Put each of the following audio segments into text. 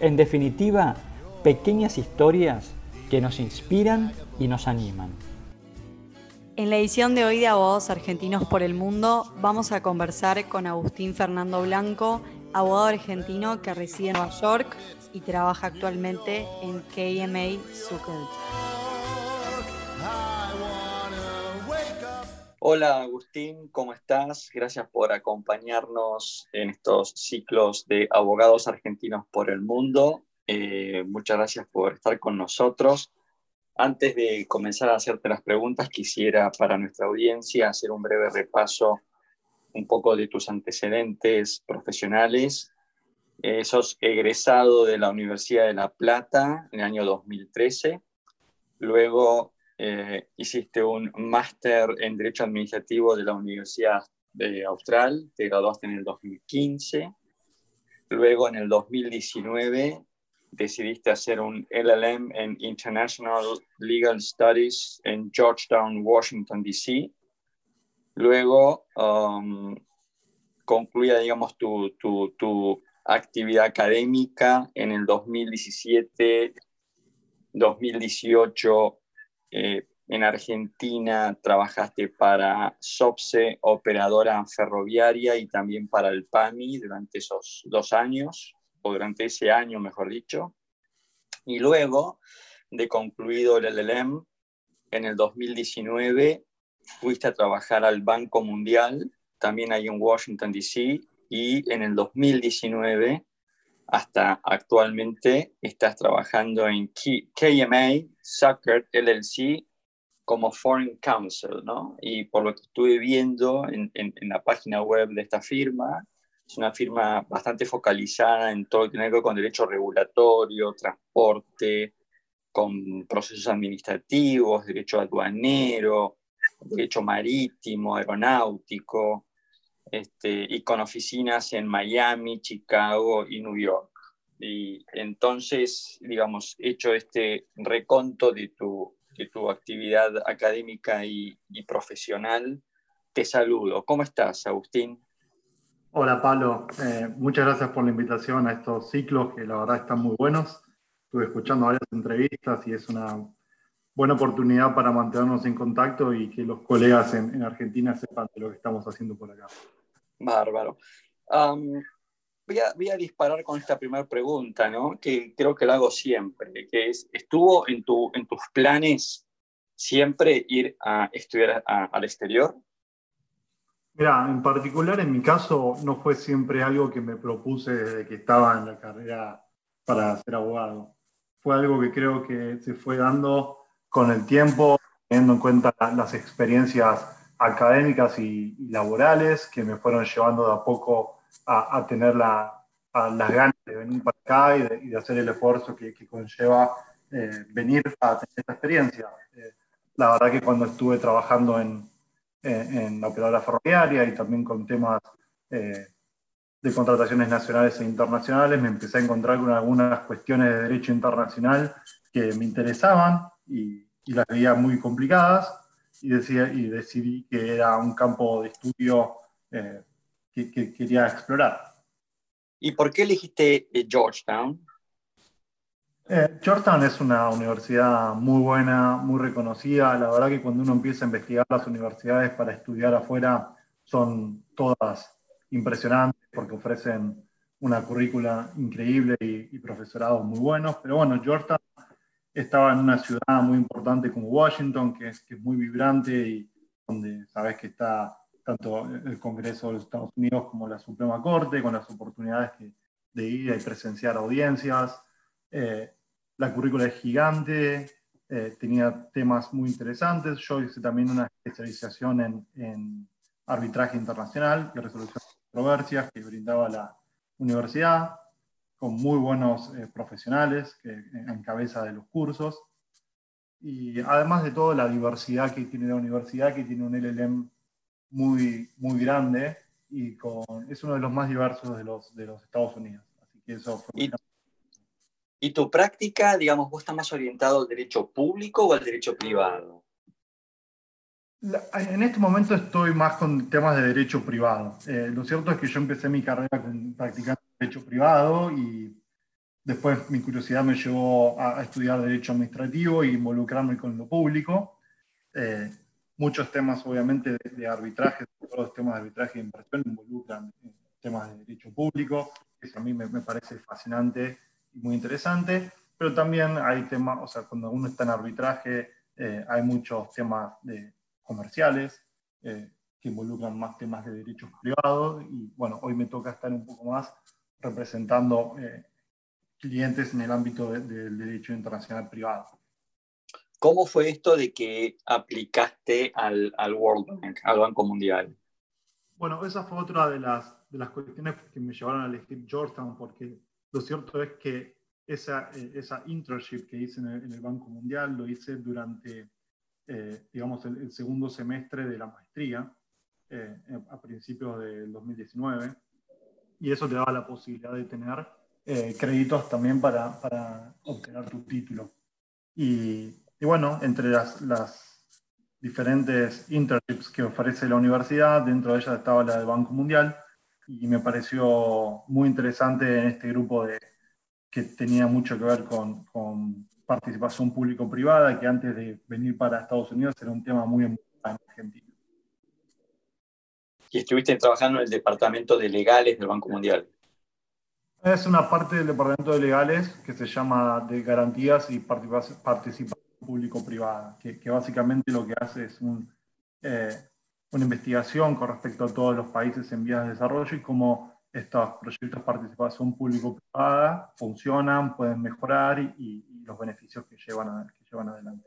en definitiva, pequeñas historias que nos inspiran y nos animan. En la edición de hoy de Abogados Argentinos por el Mundo vamos a conversar con Agustín Fernando Blanco, abogado argentino que reside en Nueva York y trabaja actualmente en KMA Zucker. Hola Agustín, ¿cómo estás? Gracias por acompañarnos en estos ciclos de abogados argentinos por el mundo. Eh, muchas gracias por estar con nosotros. Antes de comenzar a hacerte las preguntas, quisiera para nuestra audiencia hacer un breve repaso un poco de tus antecedentes profesionales. Eh, sos egresado de la Universidad de La Plata en el año 2013. Luego eh, hiciste un máster en Derecho Administrativo de la Universidad de Austral, te graduaste en el 2015. Luego, en el 2019, decidiste hacer un LLM en International Legal Studies en Georgetown, Washington, D.C. Luego, um, concluía, digamos, tu, tu, tu actividad académica en el 2017, 2018 eh, en Argentina trabajaste para SOPSE, operadora ferroviaria, y también para el PAMI durante esos dos años, o durante ese año, mejor dicho. Y luego de concluido el LLM, en el 2019 fuiste a trabajar al Banco Mundial, también ahí en Washington, D.C., y en el 2019 hasta actualmente estás trabajando en KMA Soccer LLC como Foreign Counsel, ¿no? Y por lo que estuve viendo en, en, la página web de esta firma, es una firma bastante focalizada en todo lo que tiene que ver con derecho regulatorio, transporte, con procesos administrativos, derecho aduanero, derecho marítimo, aeronáutico, este, y con oficinas en Miami, Chicago y New York. Y entonces, digamos, hecho este reconto de tu, de tu actividad académica y, profesional, te saludo. ¿Cómo estás, Agustín? Hola, Pablo. Eh, muchas gracias por la invitación a estos ciclos que la verdad están muy buenos. Estuve escuchando varias entrevistas y es una buena oportunidad para mantenernos en contacto y que los colegas en, en Argentina sepan de lo que estamos haciendo por acá. Bárbaro. voy, a, disparar con esta primera pregunta, ¿no? que creo que la hago siempre, que es, ¿estuvo en, tu, en tus planes siempre ir a estudiar al exterior? Mira, en particular en mi caso no fue siempre algo que me propuse desde que estaba en la carrera para ser abogado. Fue algo que creo que se fue dando con el tiempo, teniendo en cuenta las experiencias académicas y, laborales que me fueron llevando de a poco a, tener las ganas de venir para acá y de, hacer el esfuerzo que, conlleva eh, venir a tener esta experiencia. Eh, la verdad que cuando estuve trabajando en, la operadora ferroviaria y también con temas eh, de contrataciones nacionales e internacionales, me empecé a encontrar con algunas cuestiones de derecho internacional que me interesaban y las veía muy complicadas y, decía, y decidí que era un campo de estudio eh, que, quería explorar. ¿Y por qué elegiste eh, Georgetown? Eh, Georgetown es una universidad muy buena, muy reconocida. La verdad que cuando uno empieza a investigar las universidades para estudiar afuera, son todas impresionantes porque ofrecen una currícula increíble y, y profesorados muy buenos. Pero bueno, Georgetown estaba en una ciudad muy importante como Washington, que es, que es muy vibrante y donde sabes que está tanto el Congreso de los Estados Unidos como la Suprema Corte, con las oportunidades de ir y presenciar audiencias. Eh, la currícula es gigante, eh, tenía temas muy interesantes. Yo hice también una especialización en, en arbitraje internacional y resolución de controversias que brindaba la universidad. Con muy buenos eh, profesionales que, en cabeza de los cursos. Y además de todo, la diversidad que tiene la universidad, que tiene un LLM muy, muy grande y con, es uno de los más diversos de los, de los Estados Unidos. Así que eso ¿Y, ¿Y tu práctica, digamos, vos estás más orientado al derecho público o al derecho privado? En este momento estoy más con temas de derecho privado. Eh, lo cierto es que yo empecé mi carrera practicando derecho privado y después mi curiosidad me llevó a, estudiar derecho administrativo y involucrarme con lo público. Eh, muchos temas, obviamente, de, arbitraje, todos los temas de arbitraje e inversión involucran eh, temas de derecho público, que a mí me, parece fascinante y muy interesante, pero también hay temas, o sea, cuando uno está en arbitraje, hay muchos temas de comerciales, eh, que involucran más temas de derechos privados. Y bueno, hoy me toca estar un poco más representando eh, clientes en el ámbito del derecho internacional privado. ¿Cómo fue esto de que aplicaste al, al, World Bank, al Banco Mundial? Bueno, esa fue otra de las, de las cuestiones que me llevaron a elegir Georgetown, porque lo cierto es que esa, eh, esa internship que hice en el, en el Banco Mundial lo hice durante eh, digamos, el, segundo semestre de la maestría eh, a principios del 2019. Y eso te daba la posibilidad de tener eh, créditos también para, para, obtener tu título. Y, y bueno, entre las, las, diferentes internships que ofrece la universidad, dentro de ellas estaba la del Banco Mundial, y me pareció muy interesante en este grupo de, que tenía mucho que ver con, con participación público-privada, que antes de venir para Estados Unidos era un tema muy en Argentina. Y estuviste trabajando en el Departamento de Legales del Banco Mundial. Es una parte del Departamento de Legales que se llama de Garantías y Participación Público-Privada, que, que, básicamente lo que hace es un, eh, una investigación con respecto a todos los países en vías de desarrollo y cómo estos proyectos de participación público-privada funcionan, pueden mejorar y, los beneficios que llevan, que llevan adelante.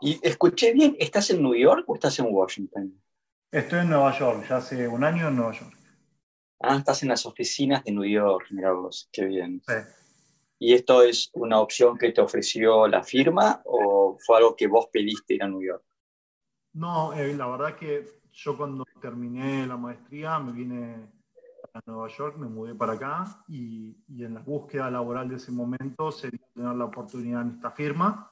Y escuché bien, ¿estás en New York o estás en Washington? Estoy en Nueva York, ya hace un año en Nueva York. Ah, estás en las oficinas de New York, mira vos, qué bien. Sí. ¿Y esto es una opción que te ofreció la firma o fue algo que vos pediste ir a New York? No, eh, la verdad que yo cuando terminé la maestría me vine a Nueva York, me mudé para acá y, y en la búsqueda laboral de ese momento sería tener la oportunidad en esta firma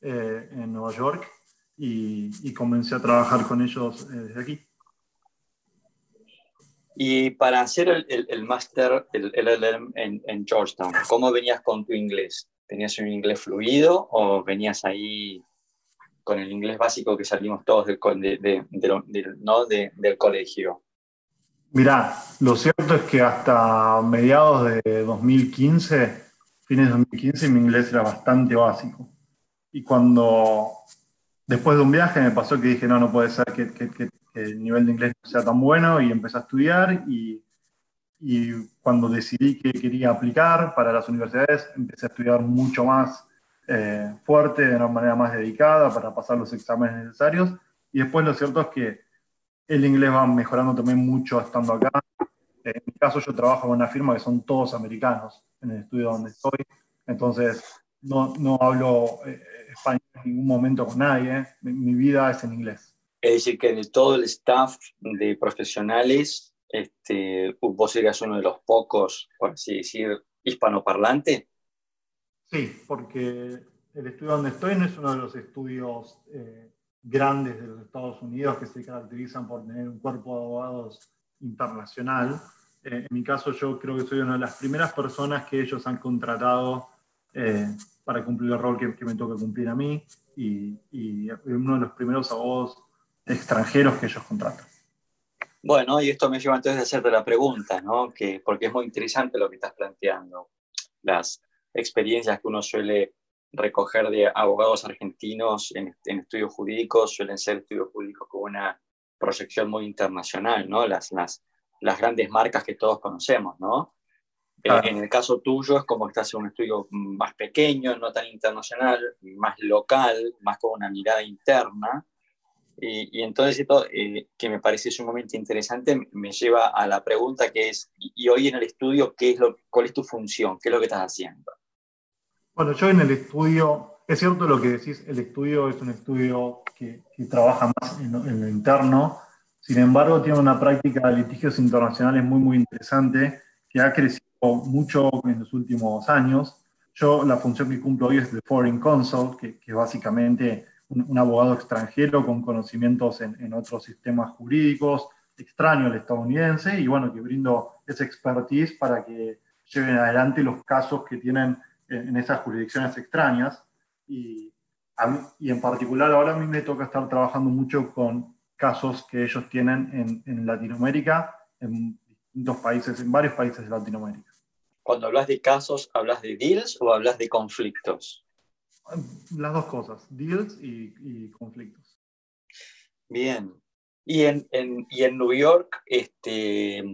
eh, en Nueva York y, y, comencé a trabajar con ellos eh, desde aquí. Y para hacer el, el, el máster, el LLM en, en Georgetown, ¿cómo venías con tu inglés? ¿Tenías un inglés fluido o venías ahí con el inglés básico que salimos todos del, de, de, de, ¿no? del colegio? Mirá, lo cierto es que hasta mediados de 2015, fines de 2015, mi inglés era bastante básico. Y cuando, después de un viaje, me pasó que dije, no, no puede ser que, el nivel de inglés sea tan bueno y empecé a estudiar y, y cuando decidí que quería aplicar para las universidades, empecé a estudiar mucho más eh, fuerte, de una manera más dedicada para pasar los exámenes necesarios. Y después lo cierto es que el inglés va mejorando también mucho estando acá. En mi caso yo trabajo en una firma que son todos americanos en el estudio donde estoy, entonces no, no hablo eh, español en ningún momento con nadie, mi, mi, vida es en inglés. Es decir, que de todo el staff de profesionales, este, vos serías uno de los pocos, por así decir, hispanoparlante. Sí, porque el estudio donde estoy no es uno de los estudios eh, grandes de los Estados Unidos que se caracterizan por tener un cuerpo de abogados internacional. Eh, en mi caso yo creo que soy una de las primeras personas que ellos han contratado eh, para cumplir el rol que, me toca cumplir a mí y, uno de los primeros abogados extranjeros que ellos contratan. Bueno, y esto me lleva entonces a hacerte la pregunta, ¿no? Que, porque es muy interesante lo que estás planteando. Las, experiencias que uno suele recoger de abogados argentinos en, estudios jurídicos suelen ser estudios jurídicos con una proyección muy internacional, ¿no? Las, las, las grandes marcas que todos conocemos, ¿no? En, en el caso tuyo es como que estás en un estudio más pequeño, no tan internacional, más local, más con una mirada interna. Y, entonces esto, eh, que me parece sumamente interesante, me lleva a la pregunta que es, y, hoy en el estudio, ¿qué es lo, ¿cuál es tu función? ¿Qué es lo que estás haciendo? Bueno, yo en el estudio, es cierto lo que decís, el estudio es un estudio que, trabaja más en, en, lo interno, sin embargo tiene una práctica de litigios internacionales muy, muy interesante, que ha crecido mucho en los últimos años. Yo la función que cumplo hoy es de Foreign Counsel, que, que básicamente un, abogado extranjero con conocimientos en, otros sistemas jurídicos, extraño al estadounidense, y bueno, que brindo esa expertise para que lleven adelante los casos que tienen en, esas jurisdicciones extrañas. Y, y, en particular ahora a mí me toca estar trabajando mucho con casos que ellos tienen en, en Latinoamérica, en distintos países, en varios países de Latinoamérica. Cuando hablas de casos, ¿hablas de deals o hablas de conflictos? Las dos cosas, deals y, conflictos. Bien. Y en, en, y en New York, este,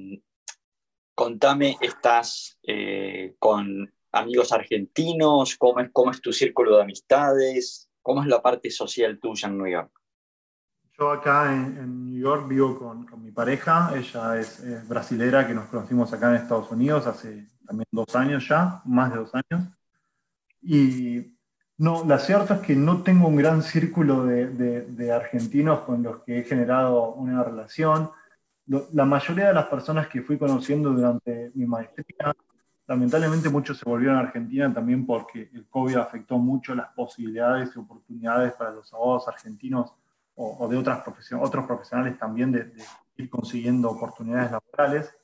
contame, ¿estás eh, con amigos argentinos? ¿Cómo es, ¿Cómo es tu círculo de amistades? ¿Cómo es la parte social tuya en New York? Yo acá en, New York vivo con, con, mi pareja, ella es, es, brasilera, que nos conocimos acá en Estados Unidos hace también dos años ya, más de dos años. Y no, la cierta es que no tengo un gran círculo de, argentinos con los que he generado una relación. La mayoría de las personas que fui conociendo durante mi maestría, lamentablemente muchos se volvieron a Argentina también porque el COVID afectó mucho las posibilidades y oportunidades para los abogados argentinos o, de otras otros profesionales también de, ir consiguiendo oportunidades laborales.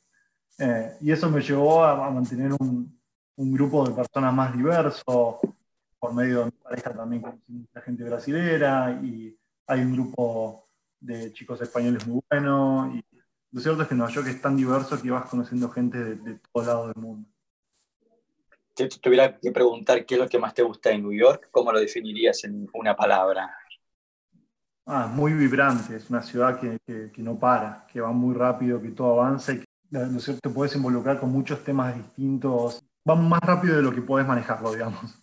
Eh, y eso me llevó a, mantener un, un, grupo de personas más diverso, por medio de mi pareja también con mucha gente brasilera y hay un grupo de chicos españoles muy bueno y lo cierto es que Nueva York es tan diverso que vas conociendo gente de, de todo lado del mundo. Si te tuviera que preguntar qué es lo que más te gusta de New York, ¿cómo lo definirías en una palabra? Ah, muy vibrante, es una ciudad que, que, no para, que va muy rápido, que todo avanza y ¿no cierto? te puedes involucrar con muchos temas distintos. Va más rápido de lo que puedes manejarlo, digamos.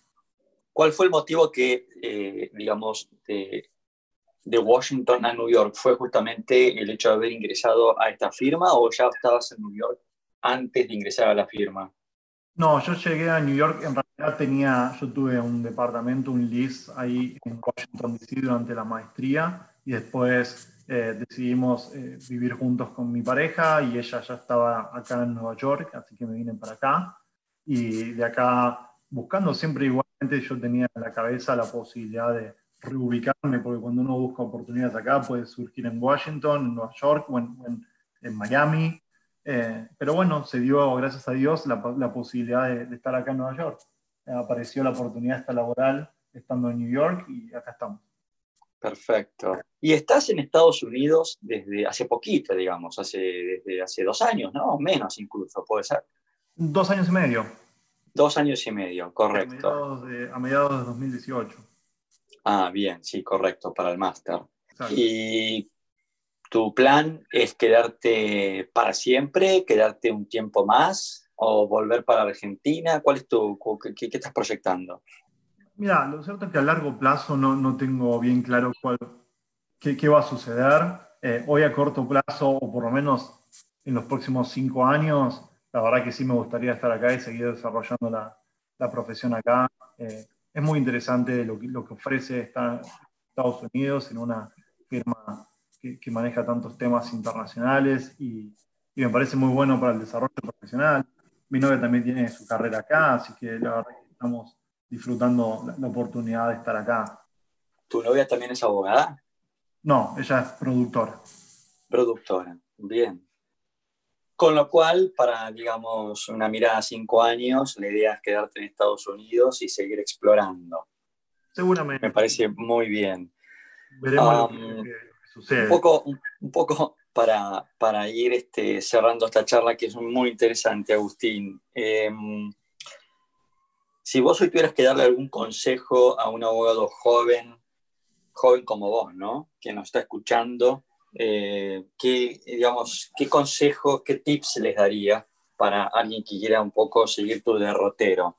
¿Cuál fue el motivo que, eh, digamos, de, Washington a New York? ¿Fue justamente el hecho de haber ingresado a esta firma o ya estabas en New York antes de ingresar a la firma? No, yo llegué a New York, en realidad tenía, yo tuve un departamento, un list ahí en Washington DC durante la maestría y después eh, decidimos eh, vivir juntos con mi pareja y ella ya estaba acá en Nueva York, así que me vine para acá y de acá buscando siempre igualmente yo tenía en la cabeza la posibilidad de reubicarme, porque cuando uno busca oportunidades acá puede surgir en Washington, en Nueva York en, Miami. Eh, pero bueno, se dio, gracias a Dios, la, posibilidad de, estar acá en Nueva York. Apareció la oportunidad esta laboral estando en New York y acá estamos. Perfecto. Y estás en Estados Unidos desde hace poquito, digamos, hace, desde hace dos años, ¿no? Menos incluso, puede ser. Dos años y medio. Dos años y medio, correcto. A mediados de, 2018. Ah, bien, sí, correcto, para el máster. ¿Y tu plan es quedarte para siempre, quedarte un tiempo más o volver para Argentina? ¿Cuál es tu, qué, estás proyectando? Mira, lo cierto es que a largo plazo no, no tengo bien claro cuál, qué, qué va a suceder. Eh, hoy a corto plazo, o por lo menos en los próximos cinco años, la verdad que sí me gustaría estar acá y seguir desarrollando la, la profesión acá. Eh, es muy interesante lo que, lo que ofrece Estados Unidos en una firma que, que maneja tantos temas internacionales y, y, me parece muy bueno para el desarrollo profesional. Mi novia también tiene su carrera acá, así que la verdad que estamos disfrutando la, la oportunidad de estar acá. ¿Tu novia también es abogada? No, ella es productora. Productora, bien. Con lo cual, para, digamos, una mirada a cinco años, la idea es quedarte en Estados Unidos y seguir explorando. Seguramente. Me parece muy bien. Veremos lo que sucede. Un poco, un poco para, para ir este, cerrando esta charla que es muy interesante, Agustín. Em, si vos hoy tuvieras que darle algún consejo a un abogado joven, joven como vos, ¿no? Que nos está escuchando, eh, ¿qué, digamos, ¿qué consejos, qué tips les daría para alguien que quiera un poco seguir tu derrotero?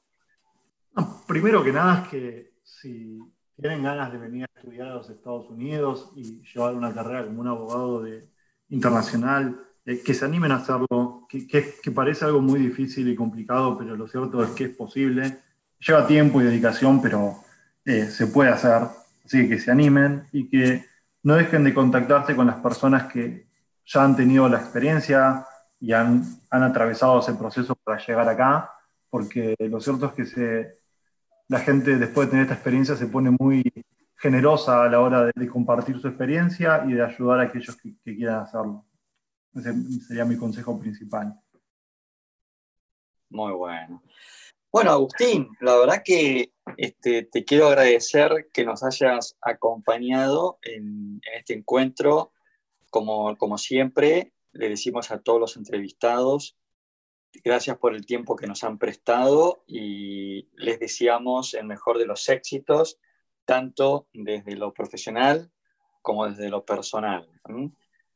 primero que nada es que si tienen ganas de venir a estudiar a los Estados Unidos y llevar una carrera como un abogado de, internacional, eh, que se animen a hacerlo, que, que, parece algo muy difícil y complicado, pero lo cierto es que es posible. Lleva tiempo y dedicación, pero eh, se puede hacer. Así que se animen y que no dejen de contactarse con las personas que ya han tenido la experiencia y han, han atravesado ese proceso para llegar acá, porque lo cierto es que se, la gente después de tener esta experiencia se pone muy generosa a la hora de, compartir su experiencia y de ayudar a aquellos que, quieran hacerlo. Ese sería mi consejo principal. Muy bueno. Bueno, Agustín, la verdad que este, te quiero agradecer que nos hayas acompañado en, este encuentro. Como, como siempre, le decimos a todos los entrevistados Gracias por el tiempo que nos han prestado y les deseamos el mejor de los éxitos, tanto desde lo profesional como desde lo personal.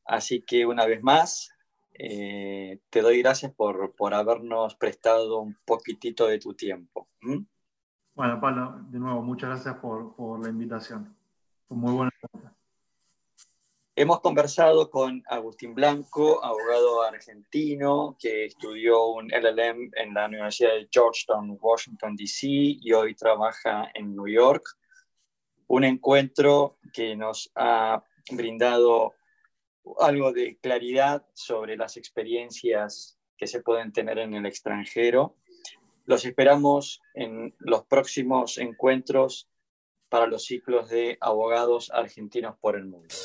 Así que una vez más, eh, te doy gracias por, por, habernos prestado un poquitito de tu tiempo. Bueno, Pablo, de nuevo, muchas gracias por, por la invitación. Fue muy buena. Hemos conversado con Agustín Blanco, abogado argentino que estudió un LLM en la Universidad de Georgetown, Washington, D.C. y hoy trabaja en New York. Un encuentro que nos ha brindado algo de claridad sobre las experiencias que se pueden tener en el extranjero. Los esperamos en los próximos encuentros para los ciclos de abogados argentinos por el mundo.